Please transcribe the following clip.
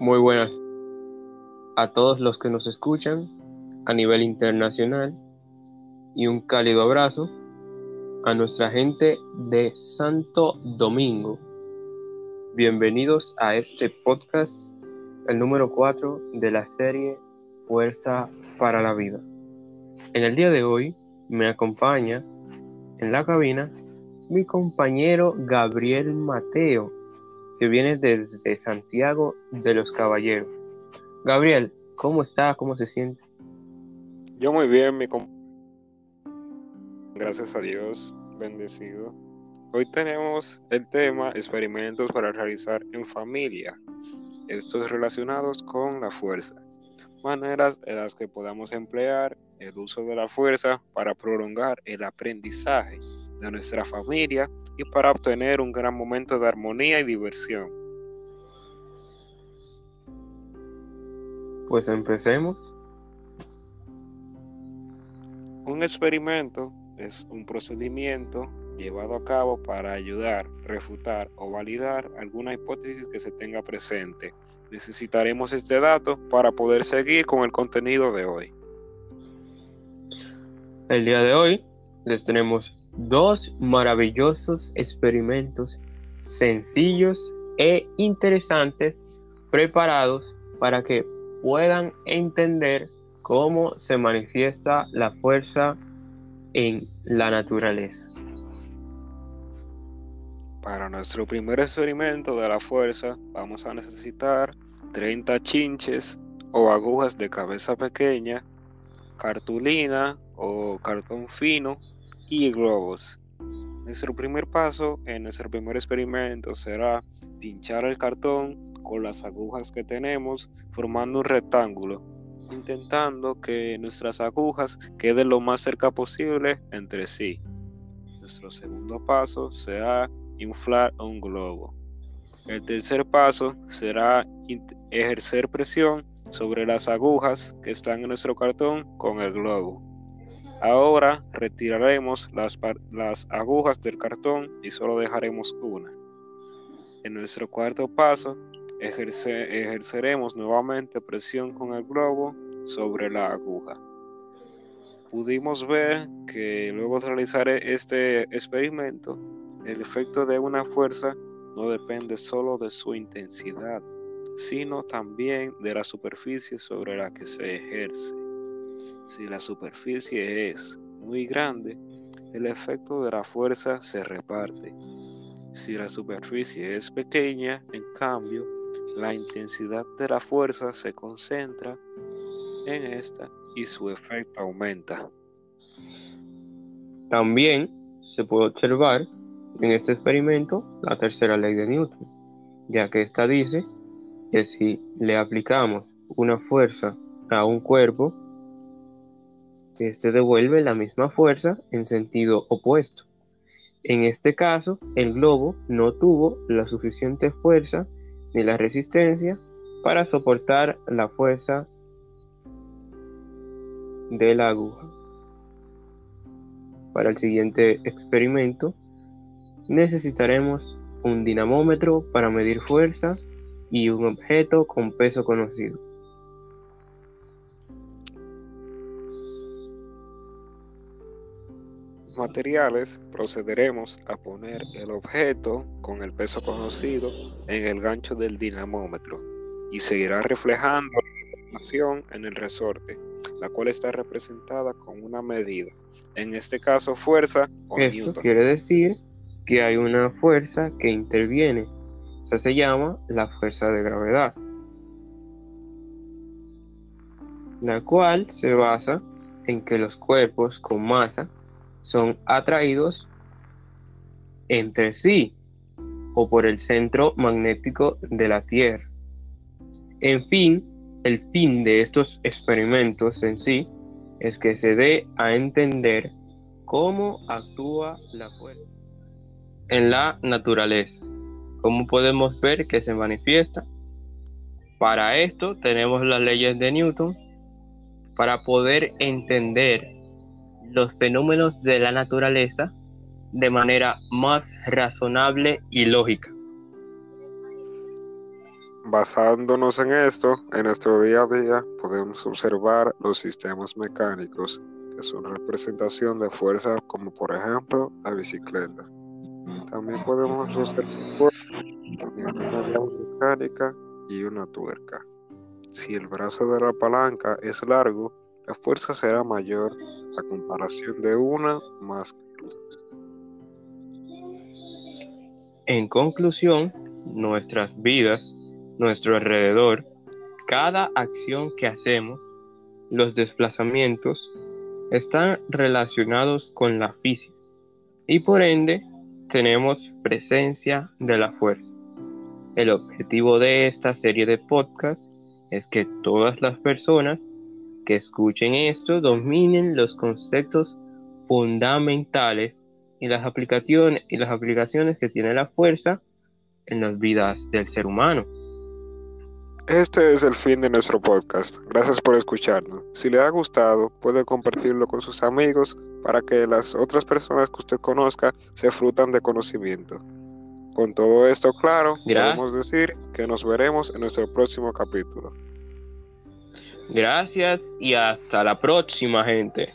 Muy buenas a todos los que nos escuchan a nivel internacional y un cálido abrazo a nuestra gente de Santo Domingo. Bienvenidos a este podcast, el número 4 de la serie Fuerza para la Vida. En el día de hoy me acompaña en la cabina mi compañero Gabriel Mateo que viene desde Santiago de los Caballeros. Gabriel, ¿cómo está? ¿Cómo se siente? Yo muy bien, mi Gracias a Dios, bendecido. Hoy tenemos el tema experimentos para realizar en familia. Estos relacionados con la fuerza. Maneras en las que podamos emplear el uso de la fuerza para prolongar el aprendizaje de nuestra familia y para obtener un gran momento de armonía y diversión. Pues empecemos. Un experimento es un procedimiento llevado a cabo para ayudar, refutar o validar alguna hipótesis que se tenga presente. Necesitaremos este dato para poder seguir con el contenido de hoy. El día de hoy les tenemos dos maravillosos experimentos sencillos e interesantes preparados para que puedan entender cómo se manifiesta la fuerza en la naturaleza. Para nuestro primer experimento de la fuerza vamos a necesitar 30 chinches o agujas de cabeza pequeña, cartulina o cartón fino y globos. Nuestro primer paso en nuestro primer experimento será pinchar el cartón con las agujas que tenemos formando un rectángulo, intentando que nuestras agujas queden lo más cerca posible entre sí. Nuestro segundo paso será inflar un globo. El tercer paso será ejercer presión sobre las agujas que están en nuestro cartón con el globo. Ahora retiraremos las, las agujas del cartón y solo dejaremos una. En nuestro cuarto paso, ejerceremos nuevamente presión con el globo sobre la aguja. Pudimos ver que luego de realizar este experimento, el efecto de una fuerza no depende solo de su intensidad, sino también de la superficie sobre la que se ejerce. Si la superficie es muy grande, el efecto de la fuerza se reparte. Si la superficie es pequeña, en cambio, la intensidad de la fuerza se concentra en esta y su efecto aumenta. También se puede observar en este experimento la tercera ley de Newton, ya que esta dice que si le aplicamos una fuerza a un cuerpo, este devuelve la misma fuerza en sentido opuesto. En este caso, el globo no tuvo la suficiente fuerza ni la resistencia para soportar la fuerza de la aguja. Para el siguiente experimento necesitaremos un dinamómetro para medir fuerza y un objeto con peso conocido. materiales procederemos a poner el objeto con el peso conocido en el gancho del dinamómetro y seguirá reflejando la información en el resorte, la cual está representada con una medida, en este caso fuerza o Esto quiere decir que hay una fuerza que interviene, se llama la fuerza de gravedad, la cual se basa en que los cuerpos con masa son atraídos entre sí o por el centro magnético de la Tierra. En fin, el fin de estos experimentos en sí es que se dé a entender cómo actúa la fuerza en la naturaleza, cómo podemos ver que se manifiesta. Para esto tenemos las leyes de Newton para poder entender los fenómenos de la naturaleza de manera más razonable y lógica. Basándonos en esto, en nuestro día a día podemos observar los sistemas mecánicos, que son representación de fuerza, como por ejemplo la bicicleta. También podemos observar una llave mecánica y una tuerca. Si el brazo de la palanca es largo, la fuerza será mayor a comparación de una más. En conclusión, nuestras vidas, nuestro alrededor, cada acción que hacemos, los desplazamientos, están relacionados con la física y por ende tenemos presencia de la fuerza. El objetivo de esta serie de podcasts es que todas las personas que escuchen esto dominen los conceptos fundamentales y las aplicaciones, y las aplicaciones que tiene la fuerza en las vidas del ser humano. Este es el fin de nuestro podcast. Gracias por escucharnos. Si le ha gustado, puede compartirlo con sus amigos para que las otras personas que usted conozca se frutan de conocimiento. Con todo esto claro, podemos decir que nos veremos en nuestro próximo capítulo. Gracias y hasta la próxima, gente.